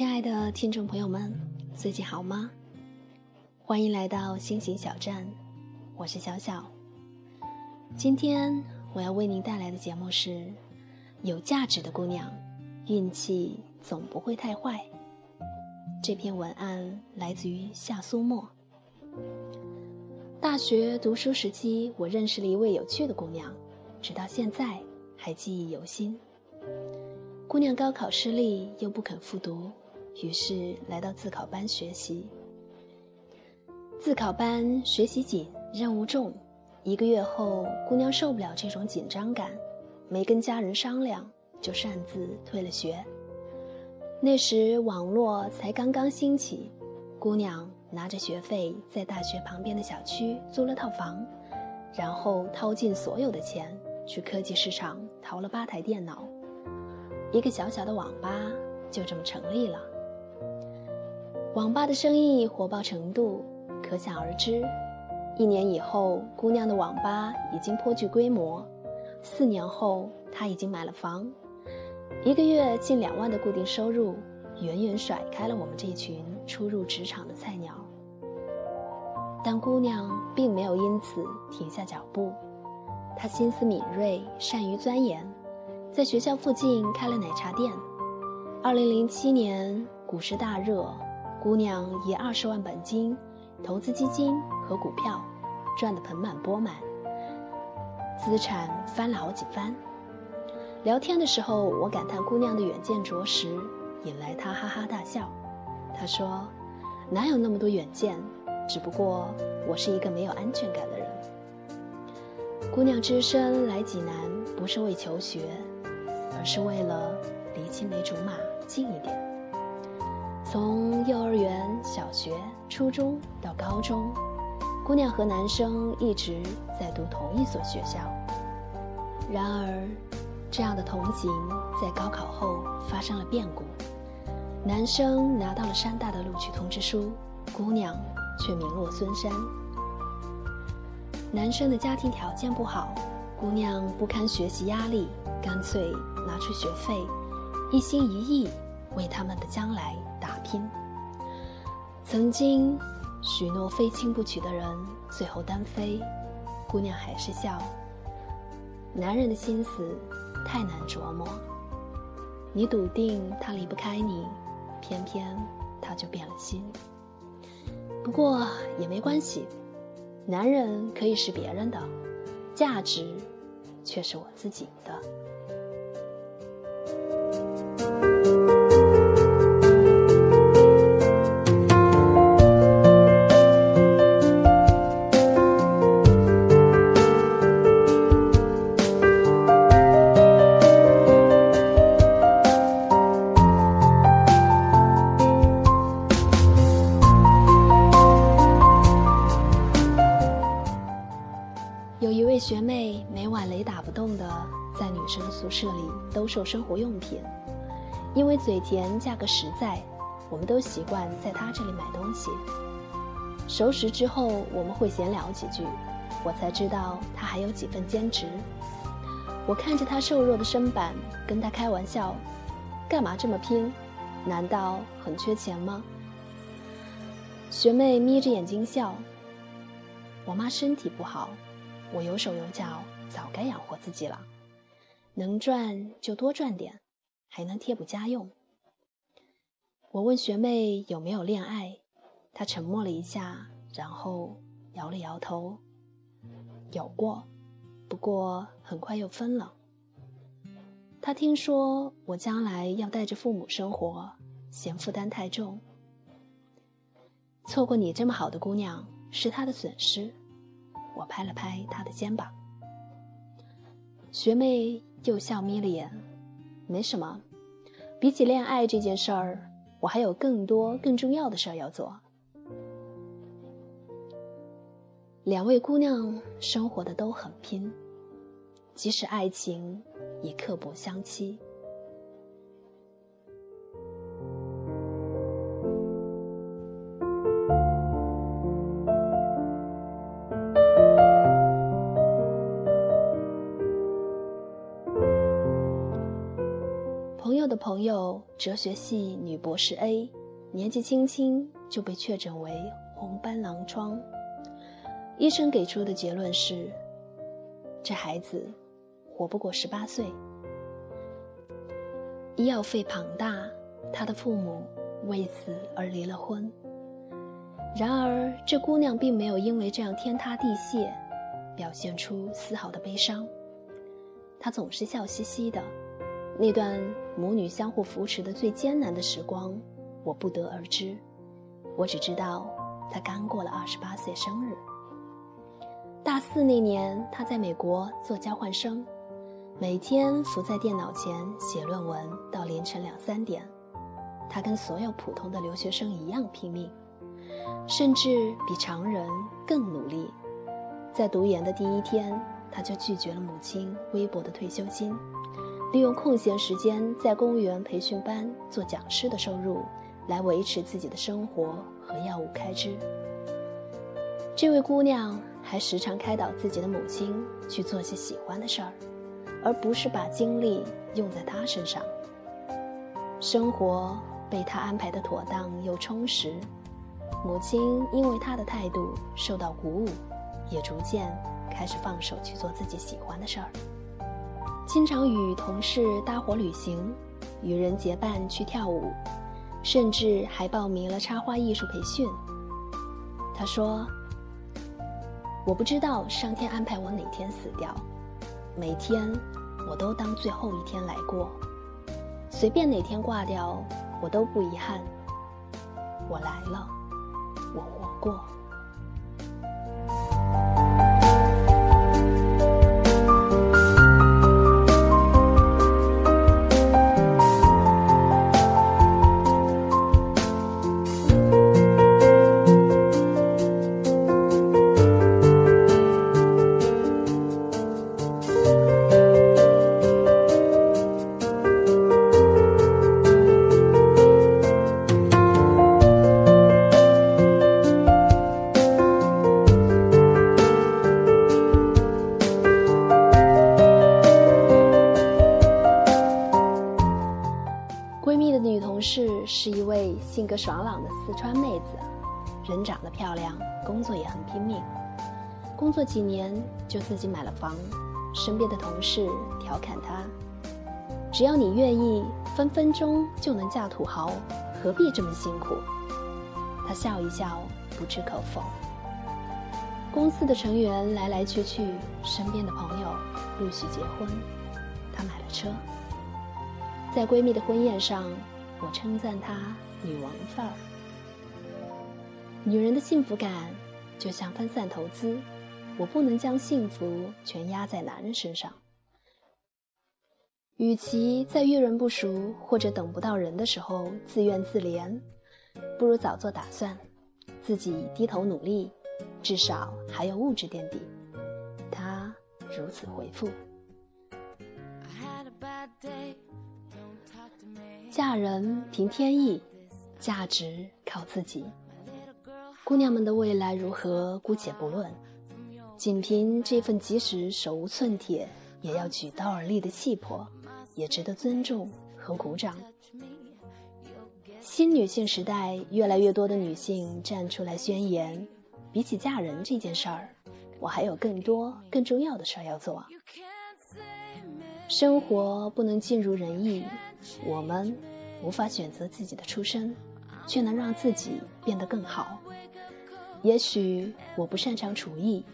亲爱的听众朋友们，最近好吗？欢迎来到星星小站，我是小小。今天我要为您带来的节目是《有价值的姑娘，运气总不会太坏》。这篇文案来自于夏苏沫。大学读书时期，我认识了一位有趣的姑娘，直到现在还记忆犹新。姑娘高考失利，又不肯复读，于是来到自考班学习。自考班学习紧，任务重。一个月后，姑娘受不了这种紧张感，没跟家人商量，就擅自退了学。那时网络才刚刚兴起，姑娘拿着学费在大学旁边的小区租了套房，然后掏尽所有的钱去科技市场淘了八台电脑。一个小小的网吧就这么成立了。网吧的生意火爆程度可想而知。一年以后，姑娘的网吧已经颇具规模。四年后，她已经买了房，一个月近两万的固定收入，远远甩开了我们这群初入职场的菜鸟。但姑娘并没有因此停下脚步，她心思敏锐，善于钻研。在学校附近开了奶茶店。二零零七年股市大热，姑娘以二十万本金投资基金和股票，赚得盆满钵满，资产翻了好几番。聊天的时候，我感叹姑娘的远见卓识，引来她哈哈大笑。她说：“哪有那么多远见？只不过我是一个没有安全感的人。”姑娘只身来济南，不是为求学。而是为了离青梅竹马近一点。从幼儿园、小学、初中到高中，姑娘和男生一直在读同一所学校。然而，这样的同行在高考后发生了变故。男生拿到了山大的录取通知书，姑娘却名落孙山。男生的家庭条件不好，姑娘不堪学习压力。干脆拿出学费，一心一意为他们的将来打拼。曾经许诺非亲不娶的人，最后单飞，姑娘还是笑。男人的心思太难琢磨，你笃定他离不开你，偏偏他就变了心。不过也没关系，男人可以是别人的，价值却是我自己的。动的在女生宿舍里兜售生活用品，因为嘴甜价格实在，我们都习惯在她这里买东西。熟识之后，我们会闲聊几句，我才知道她还有几份兼职。我看着她瘦弱的身板，跟她开玩笑：“干嘛这么拼？难道很缺钱吗？”学妹眯着眼睛笑：“我妈身体不好。”我有手有脚，早该养活自己了。能赚就多赚点，还能贴补家用。我问学妹有没有恋爱，她沉默了一下，然后摇了摇头：“有过，不过很快又分了。”她听说我将来要带着父母生活，嫌负担太重。错过你这么好的姑娘，是她的损失。我拍了拍他的肩膀，学妹又笑眯了眼，没什么。比起恋爱这件事儿，我还有更多更重要的事儿要做。两位姑娘生活的都很拼，即使爱情也刻薄相欺。朋友，哲学系女博士 A，年纪轻轻就被确诊为红斑狼疮。医生给出的结论是，这孩子活不过十八岁。医药费庞大，他的父母为此而离了婚。然而，这姑娘并没有因为这样天塌地陷，表现出丝毫的悲伤。她总是笑嘻嘻的。那段母女相互扶持的最艰难的时光，我不得而知。我只知道，她刚过了二十八岁生日。大四那年，她在美国做交换生，每天伏在电脑前写论文到凌晨两三点。她跟所有普通的留学生一样拼命。甚至比常人更努力。在读研的第一天，他就拒绝了母亲微薄的退休金，利用空闲时间在公务员培训班做讲师的收入，来维持自己的生活和药物开支。这位姑娘还时常开导自己的母亲去做些喜欢的事儿，而不是把精力用在她身上。生活被她安排的妥当又充实。母亲因为她的态度受到鼓舞，也逐渐开始放手去做自己喜欢的事儿。经常与同事搭伙旅行，与人结伴去跳舞，甚至还报名了插花艺术培训。他说：“我不知道上天安排我哪天死掉，每天我都当最后一天来过，随便哪天挂掉，我都不遗憾。我来了。”我活过。爽朗的四川妹子，人长得漂亮，工作也很拼命。工作几年就自己买了房，身边的同事调侃她：“只要你愿意，分分钟就能嫁土豪，何必这么辛苦？”她笑一笑，不置可否。公司的成员来来去去，身边的朋友陆续结婚，她买了车。在闺蜜的婚宴上，我称赞她。女王范儿，女人的幸福感就像分散投资，我不能将幸福全压在男人身上。与其在遇人不淑或者等不到人的时候自怨自怜，不如早做打算，自己低头努力，至少还有物质垫底。他如此回复。嫁人凭天意。价值靠自己，姑娘们的未来如何姑且不论，仅凭这份即使手无寸铁也要举刀而立的气魄，也值得尊重和鼓掌。新女性时代，越来越多的女性站出来宣言：比起嫁人这件事儿，我还有更多更重要的事儿要做。生活不能尽如人意，我们无法选择自己的出身。却能让自己变得更好。也许我不擅长厨艺，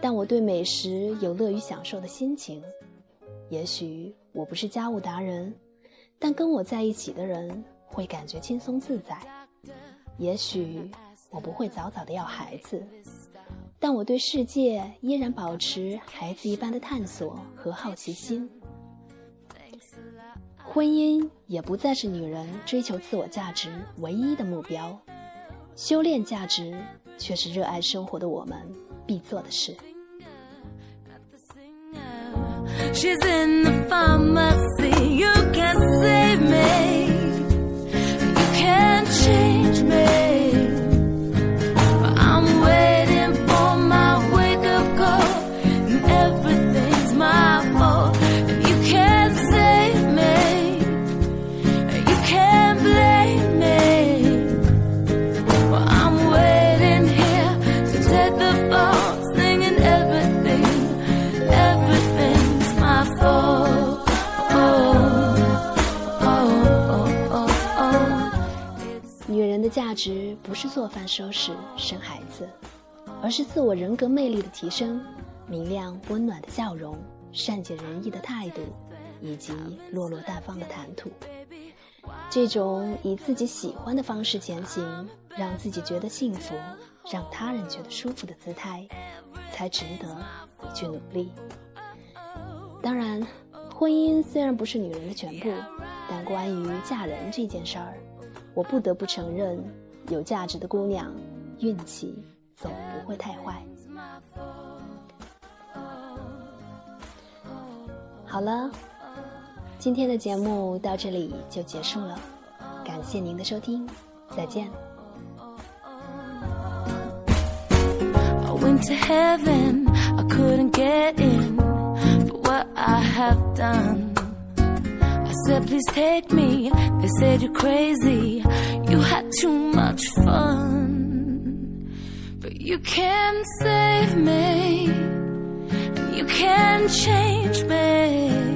但我对美食有乐于享受的心情。也许我不是家务达人，但跟我在一起的人会感觉轻松自在。也许我不会早早的要孩子，但我对世界依然保持孩子一般的探索和好奇心。婚姻也不再是女人追求自我价值唯一的目标，修炼价值却是热爱生活的我们必做的事。She's in the 女人的价值不是做饭、收拾、生孩子，而是自我人格魅力的提升，明亮温暖的笑容，善解人意的态度，以及落落大方的谈吐。这种以自己喜欢的方式前行，让自己觉得幸福，让他人觉得舒服的姿态，才值得你去努力。当然，婚姻虽然不是女人的全部，但关于嫁人这件事儿，我不得不承认，有价值的姑娘，运气总不会太坏。好了。今天的节目到这里就结束了，感谢您的收听，再见。I went to heaven, I couldn't get in for what I have done. Said, please take me. They said you're crazy, you had too much fun. But you can't save me, you can't change me.